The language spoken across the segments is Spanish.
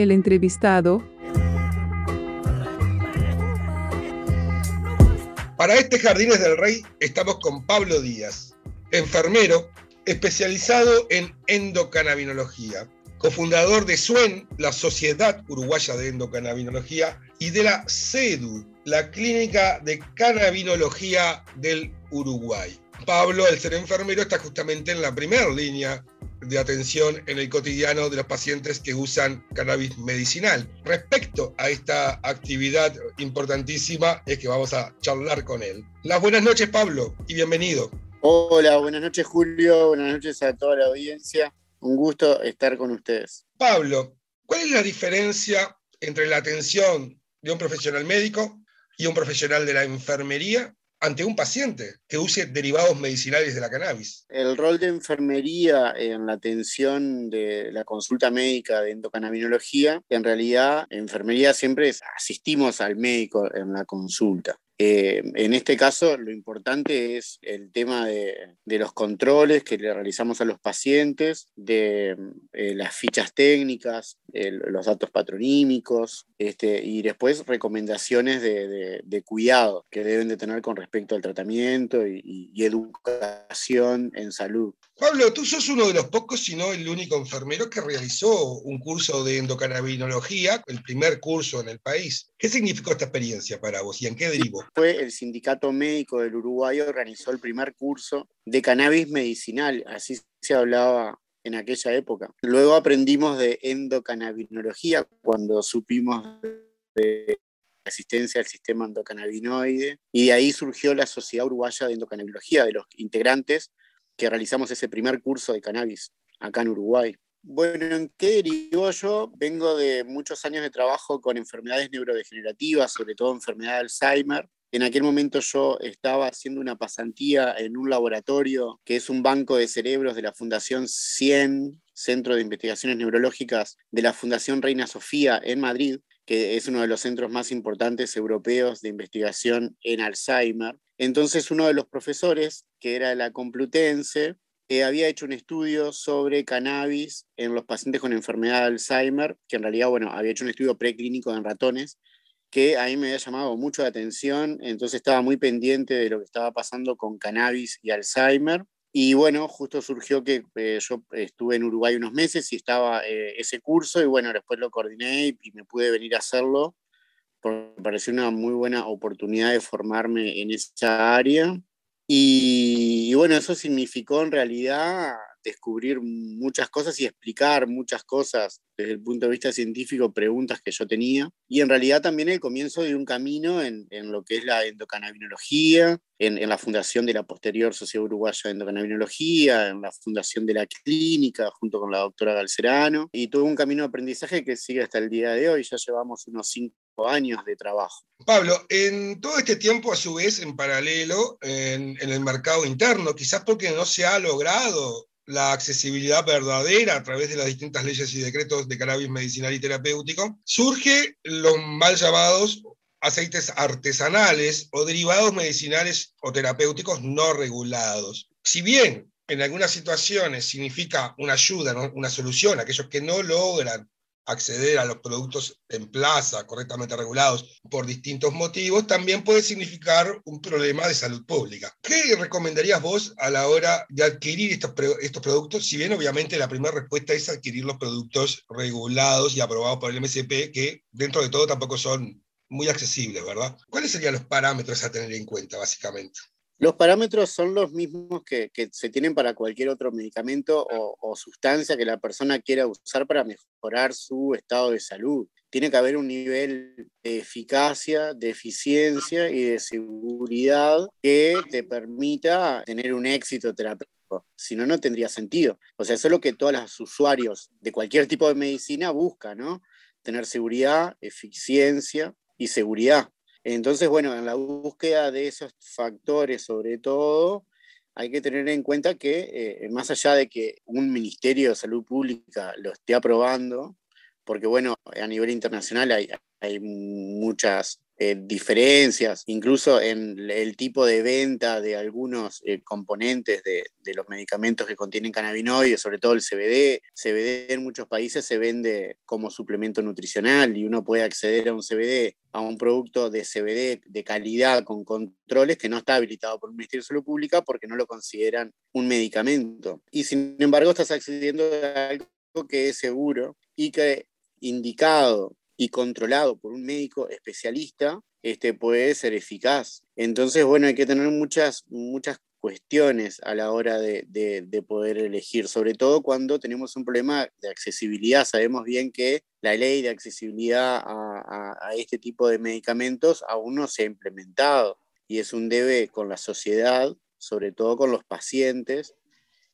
El entrevistado. Para este Jardines del Rey estamos con Pablo Díaz, enfermero especializado en endocannabinología, cofundador de SUEN, la Sociedad Uruguaya de Endocannabinología, y de la CEDU, la Clínica de Cannabinología del Uruguay. Pablo, el ser enfermero, está justamente en la primera línea de atención en el cotidiano de los pacientes que usan cannabis medicinal. Respecto a esta actividad importantísima, es que vamos a charlar con él. Las buenas noches, Pablo, y bienvenido. Hola, buenas noches, Julio. Buenas noches a toda la audiencia. Un gusto estar con ustedes. Pablo, ¿cuál es la diferencia entre la atención de un profesional médico y un profesional de la enfermería ante un paciente que use derivados medicinales de la cannabis. El rol de enfermería en la atención de la consulta médica de endocannabinología, en realidad, enfermería siempre asistimos al médico en la consulta. Eh, en este caso, lo importante es el tema de, los controles que le realizamos a los pacientes, de eh, las fichas técnicas, los datos patronímicos, este, y después recomendaciones de, cuidado que deben de tener con respecto al tratamiento y, educación en salud. Pablo, tú sos uno de los pocos, si no el único enfermero que realizó un curso de endocannabinología, el primer curso en el país. ¿Qué significó esta experiencia para vos y en qué derivó? Fue el Sindicato Médico del Uruguay organizó el primer curso de cannabis medicinal, así se hablaba en aquella época. Luego aprendimos de endocannabinología cuando supimos de asistencia al sistema endocannabinoide y de ahí surgió la Sociedad Uruguaya de Endocannabinología, de los integrantes que realizamos ese primer curso de cannabis acá en Uruguay. Bueno, ¿en qué derivó yo? Vengo de muchos años de trabajo con enfermedades neurodegenerativas, sobre todo enfermedad de Alzheimer, en aquel momento yo estaba haciendo una pasantía en un laboratorio que es un banco de cerebros de la Fundación 100, Centro de Investigaciones Neurológicas de la Fundación Reina Sofía en Madrid, que es uno de los centros más importantes europeos de investigación en Alzheimer. Entonces uno de los profesores, que era la Complutense, eh, había hecho un estudio sobre cannabis en los pacientes con enfermedad de Alzheimer, que en realidad, bueno, había hecho un estudio preclínico en ratones, que a mí me había llamado mucho la atención, entonces estaba muy pendiente de lo que estaba pasando con cannabis y Alzheimer. Y bueno, justo surgió que eh, yo estuve en Uruguay unos meses y estaba eh, ese curso y bueno, después lo coordiné y, me pude venir a hacerlo porque me pareció una muy buena oportunidad de formarme en esa área. Y bueno, eso significó en realidad descubrir muchas cosas y explicar muchas cosas desde el punto de vista científico, preguntas que yo tenía. Y en realidad también el comienzo de un camino en, lo que es la endocannabinología, en, la fundación de la posterior Sociedad Uruguaya de Endocannabinología, en la fundación de la clínica junto con la doctora Galcerano. Y todo un camino de aprendizaje que sigue hasta el día de hoy. Ya llevamos unos cinco años de trabajo. Pablo, en todo este tiempo, a su vez, en paralelo, en, en, el mercado interno, quizás porque no se ha logrado la accesibilidad verdadera a través de las distintas leyes y decretos de cannabis medicinal y terapéutico, surge los mal llamados aceites artesanales o derivados medicinales o terapéuticos no regulados. Si bien en algunas situaciones significa una ayuda, una solución a aquellos que no logran acceder a los productos en plaza correctamente regulados por distintos motivos, también puede significar un problema de salud pública. ¿Qué recomendarías vos a la hora de adquirir estos, estos productos? Si bien obviamente la primera respuesta es adquirir los productos regulados y aprobados por el MSP, que dentro de todo tampoco son muy accesibles, ¿verdad? ¿Cuáles serían los parámetros a tener en cuenta, básicamente? Los parámetros son los mismos que, se tienen para cualquier otro medicamento o, sustancia que la persona quiera usar para mejorar su estado de salud. Tiene que haber un nivel de eficacia, de eficiencia y de seguridad que te permita tener un éxito terapéutico. Si no, no tendría sentido. O sea, eso es lo que todos los usuarios de cualquier tipo de medicina buscan, ¿no? Tener seguridad, eficiencia y seguridad. Entonces, bueno, en la búsqueda de esos factores, sobre todo, hay que tener en cuenta que eh, más allá de que un Ministerio de Salud Pública lo esté aprobando, porque bueno, a nivel internacional hay, muchas eh, diferencias, incluso en el tipo de venta de algunos eh, componentes de, de, los medicamentos que contienen cannabinoides, sobre todo el CBD. CBD en muchos países se vende como suplemento nutricional y uno puede acceder a un CBD, a un producto de CBD de calidad con controles que no está habilitado por el Ministerio de Salud Pública porque no lo consideran un medicamento. Y sin embargo estás accediendo a algo que es seguro y que indicado y controlado por un médico especialista, este puede ser eficaz. Entonces, bueno, hay que tener muchas, muchas cuestiones a la hora de, de, poder elegir, sobre todo cuando tenemos un problema de accesibilidad. Sabemos bien que la ley de accesibilidad a, a, este tipo de medicamentos aún no se ha implementado y es un debe con la sociedad, sobre todo con los pacientes,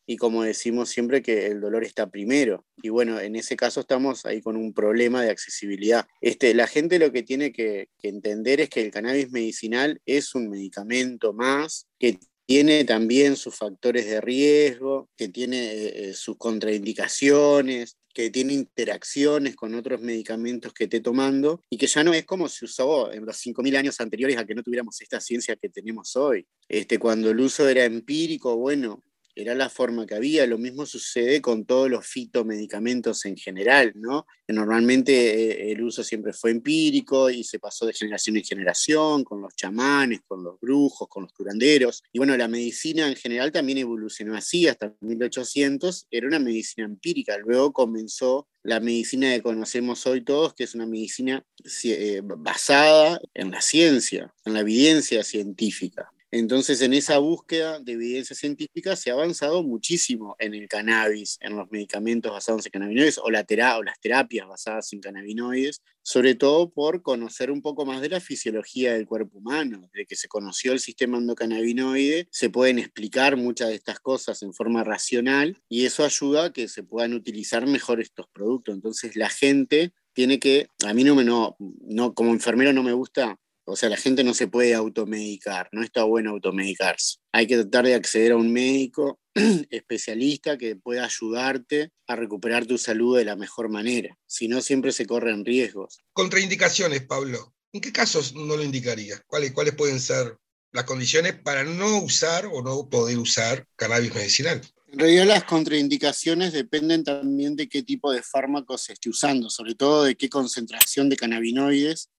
y como decimos siempre que el dolor está primero. Y bueno, en ese caso estamos ahí con un problema de accesibilidad. Este, la gente lo que tiene que, entender es que el cannabis medicinal es un medicamento más que tiene también sus factores de riesgo, que tiene eh, sus contraindicaciones, que tiene interacciones con otros medicamentos que esté tomando y que ya no es como se usó en los 5.000 años anteriores a que no tuviéramos esta ciencia que tenemos hoy. Este, cuando el uso era empírico, bueno, era la forma que había. Lo mismo sucede con todos los fitomedicamentos en general, ¿no? Normalmente eh, el uso siempre fue empírico y se pasó de generación en generación, con los chamanes, con los brujos, con los curanderos. Y bueno, la medicina en general también evolucionó así, hasta 1800 era una medicina empírica. Luego comenzó la medicina que conocemos hoy todos, que es una medicina eh, basada en la ciencia, en la evidencia científica. Entonces, en esa búsqueda de evidencia científica se ha avanzado muchísimo en el cannabis, en los medicamentos basados en cannabinoides o, la o las terapias basadas en cannabinoides, sobre todo por conocer un poco más de la fisiología del cuerpo humano. Desde que se conoció el sistema endocannabinoide, se pueden explicar muchas de estas cosas en forma racional y eso ayuda a que se puedan utilizar mejor estos productos. Entonces, la gente tiene que, a mí no me, no, no como enfermero no me gusta o sea, la gente no se puede automedicar, no está bueno automedicarse. Hay que tratar de acceder a un médico especialista que pueda ayudarte a recuperar tu salud de la mejor manera. Si no, siempre se corren riesgos. Contraindicaciones, Pablo. ¿En qué casos no lo indicaría? ¿Cuáles, ¿Cuáles pueden ser las condiciones para no usar o no poder usar cannabis medicinal? En realidad las contraindicaciones dependen también de qué tipo de fármacos se esté usando, sobre todo de qué concentración de cannabinoides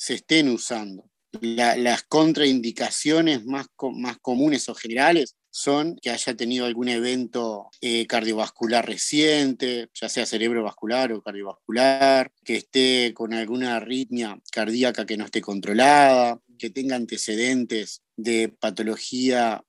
se estén usando. las contraindicaciones más, más comunes o generales son que haya tenido algún evento eh, cardiovascular reciente, ya sea cerebrovascular o cardiovascular, que esté con alguna arritmia cardíaca que no esté controlada, que tenga antecedentes de patología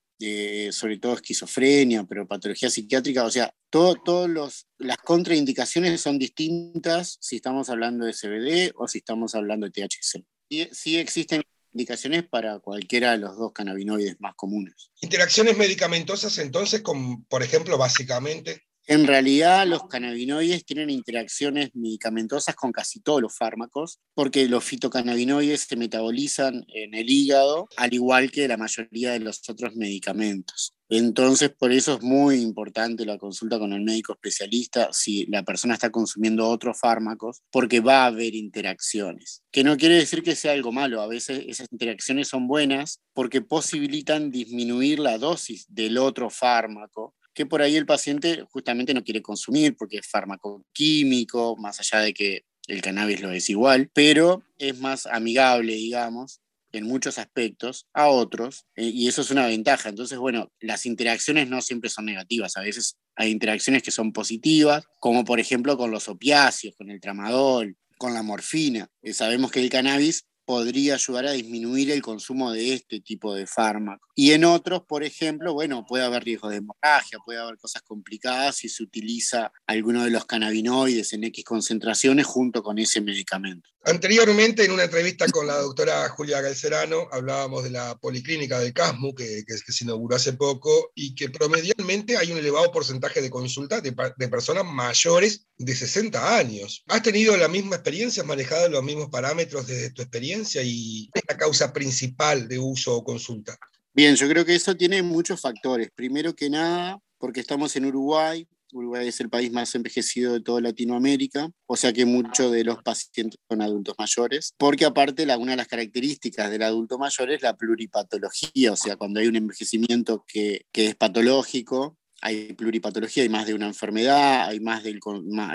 sobre todo esquizofrenia, pero patología psiquiátrica, o sea, todas las contraindicaciones son distintas si estamos hablando de CBD o si estamos hablando de THC. Y sí existen indicaciones para cualquiera de los dos cannabinoides más comunes. Interacciones medicamentosas entonces, con, por ejemplo, básicamente en realidad los cannabinoides tienen interacciones medicamentosas con casi todos los fármacos, porque los fitocannabinoides se metabolizan en el hígado, al igual que la mayoría de los otros medicamentos. Entonces, por eso es muy importante la consulta con el médico especialista si la persona está consumiendo otros fármacos, porque va a haber interacciones. Que no quiere decir que sea algo malo, a veces esas interacciones son buenas porque posibilitan disminuir la dosis del otro fármaco que por ahí el paciente justamente no quiere consumir porque es fármaco químico, más allá de que el cannabis lo es igual, pero es más amigable, digamos, en muchos aspectos a otros, eh, y eso es una ventaja. Entonces, bueno, las interacciones no siempre son negativas, a veces hay interacciones que son positivas, como por ejemplo con los opiáceos, con el tramadol, con la morfina. Eh, sabemos que el cannabis podría ayudar a disminuir el consumo de este tipo de fármaco. Y en otros, por ejemplo, bueno, puede haber riesgo de hemorragia, puede haber cosas complicadas si se utiliza alguno de los cannabinoides en X concentraciones junto con ese medicamento. Anteriormente, en una entrevista con la doctora Julia Galcerano, hablábamos de la policlínica del CASMU, que, se inauguró hace poco, y que promedialmente hay un elevado porcentaje de consultas de, de, personas mayores de 60 años. ¿Has tenido la misma experiencia? ¿Has manejado los mismos parámetros desde tu experiencia? ¿Y es la causa principal de uso o consulta? Bien, yo creo que eso tiene muchos factores. Primero que nada, porque estamos en Uruguay, Uruguay es el país más envejecido de toda Latinoamérica, o sea que muchos de los pacientes son adultos mayores, porque aparte la, una de las características del adulto mayor es la pluripatología, o sea, cuando hay un envejecimiento que, que es patológico, hay pluripatología, hay más de una enfermedad, hay más del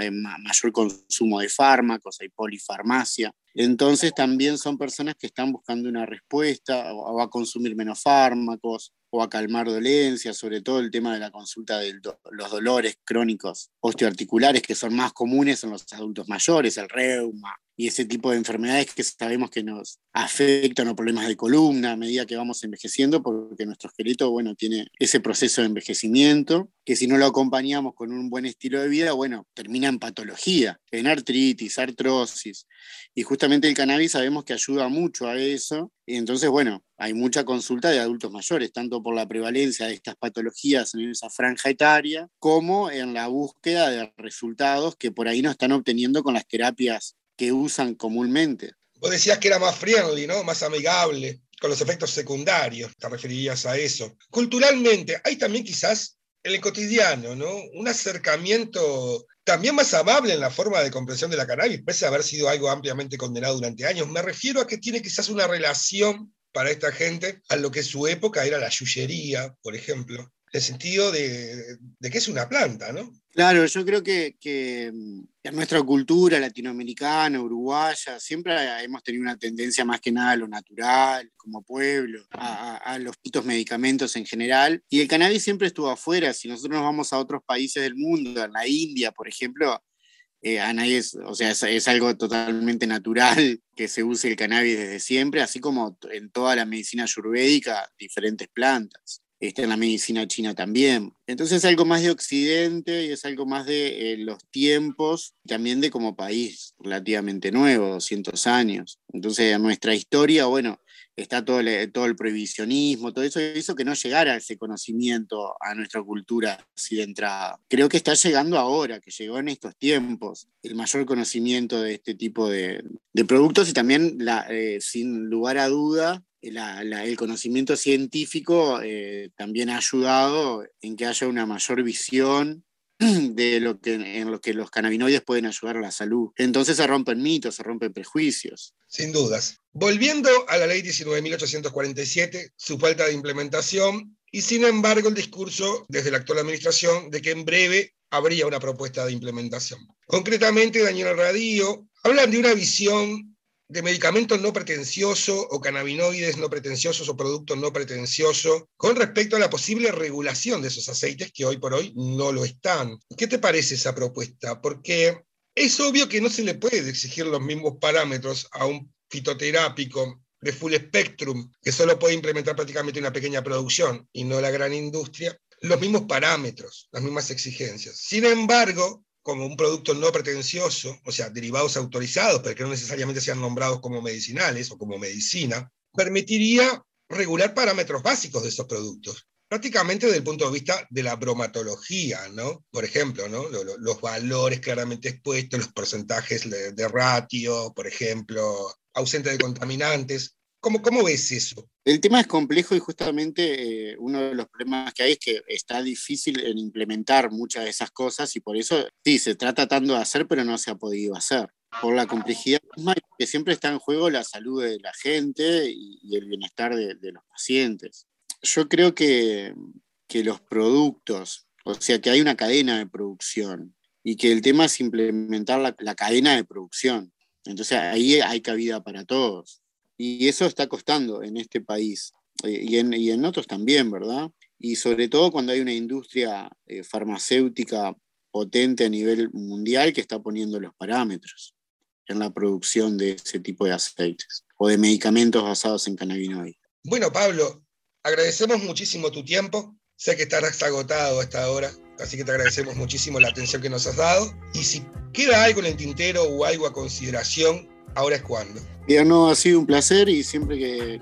eh, mayor consumo de fármacos, hay polifarmacia. Entonces también son personas que están buscando una respuesta o, a consumir menos fármacos o a calmar dolencias, sobre todo el tema de la consulta de los dolores crónicos osteoarticulares que son más comunes en los adultos mayores, el reuma, y ese tipo de enfermedades que sabemos que nos afectan o problemas de columna a medida que vamos envejeciendo, porque nuestro esqueleto, bueno, tiene ese proceso de envejecimiento, que si no lo acompañamos con un buen estilo de vida, bueno, termina en patología, en artritis, artrosis, y justamente el cannabis sabemos que ayuda mucho a eso, y entonces, bueno, hay mucha consulta de adultos mayores, tanto por la prevalencia de estas patologías en esa franja etaria, como en la búsqueda de resultados que por ahí no están obteniendo con las terapias que usan comúnmente. Vos decías que era más friendly, ¿no? Más amigable, con los efectos secundarios, te referirías a eso. Culturalmente, hay también quizás en el cotidiano, ¿no? Un acercamiento también más amable en la forma de comprensión de la cannabis, pese a haber sido algo ampliamente condenado durante años. Me refiero a que tiene quizás una relación para esta gente a lo que su época era la yuyería, por ejemplo, el sentido de, de que es una planta, ¿no? Claro, yo creo que, mm, en nuestra cultura latinoamericana, uruguaya, siempre hemos tenido una tendencia más que nada a lo natural, como pueblo, a, los putos medicamentos en general. Y el cannabis siempre estuvo afuera. Si nosotros nos vamos a otros países del mundo, en la India, por ejemplo, eh, nadie o sea, es, algo totalmente natural que se use el cannabis desde siempre, así como en toda la medicina ayurvédica, diferentes plantas está en la medicina china también. Entonces es algo más de Occidente y es algo más de eh, los tiempos, también de como país relativamente nuevo, 200 años. Entonces en nuestra historia, bueno, está todo el, todo el prohibicionismo, todo eso hizo que no llegara ese conocimiento a nuestra cultura así de entrada. Creo que está llegando ahora, que llegó en estos tiempos, el mayor conocimiento de este tipo de, productos y también, la, eh, sin lugar a duda, el conocimiento científico eh, también ha ayudado en que haya una mayor visión de lo que, en lo que los cannabinoides pueden ayudar a la salud. Entonces se rompen mitos, se rompen prejuicios. Sin dudas. Volviendo a la ley 19.847, su falta de implementación y sin embargo el discurso desde la actual administración de que en breve habría una propuesta de implementación. Concretamente, Daniel Radío hablan de una visión de medicamentos no pretenciosos o cannabinoides no pretenciosos o productos no pretenciosos con respecto a la posible regulación de esos aceites que hoy por hoy no lo están. ¿Qué te parece esa propuesta? Porque es obvio que no se le puede exigir los mismos parámetros a un fitoterápico de full spectrum, que solo puede implementar prácticamente una pequeña producción y no la gran industria, los mismos parámetros, las mismas exigencias. Sin embargo, como un producto no pretencioso, o sea, derivados autorizados, pero que no necesariamente sean nombrados como medicinales o como medicina, permitiría regular parámetros básicos de esos productos, prácticamente desde el punto de vista de la bromatología, ¿no? Por ejemplo, ¿no? Los, valores claramente expuestos, los porcentajes de ratio, por ejemplo, ausente de contaminantes, ¿Cómo, ¿Cómo, ves eso? El tema es complejo y justamente eh, uno de los problemas que hay es que está difícil en implementar muchas de esas cosas y por eso sí, se está tratando de hacer, pero no se ha podido hacer. Por la complejidad que siempre está en juego la salud de la gente y, el bienestar de, los pacientes. Yo creo que, que los productos, o sea, que hay una cadena de producción y que el tema es implementar la, la cadena de producción. Entonces ahí hay cabida para todos y eso está costando en este país eh, y, en, y, en, otros también, ¿verdad? Y sobre todo cuando hay una industria eh, farmacéutica potente a nivel mundial que está poniendo los parámetros en la producción de ese tipo de aceites o de medicamentos basados en cannabinoides. Bueno, Pablo, agradecemos muchísimo tu tiempo. Sé que estarás agotado hasta ahora, así que te agradecemos muchísimo la atención que nos has dado. Y si queda algo en el tintero o algo a consideración, ahora es cuando. no, ha sido un placer y siempre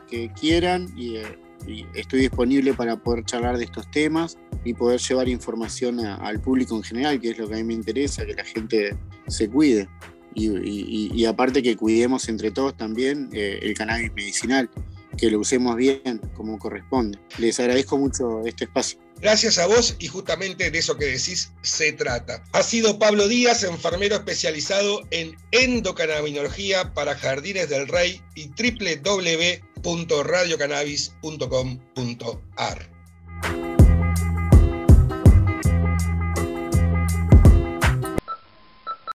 que, quieran eh, y, estoy disponible para poder charlar de estos temas y poder llevar información al público en general, que es lo que a mí me interesa, que la gente se cuide. Y, aparte que cuidemos entre todos también eh, el cannabis medicinal, que lo usemos bien como corresponde. Les agradezco mucho este espacio. Gracias a vos y justamente de eso que decís se trata. Ha sido Pablo Díaz, enfermero especializado en endocannabinología para Jardines del Rey y www.radiocannabis.com.ar.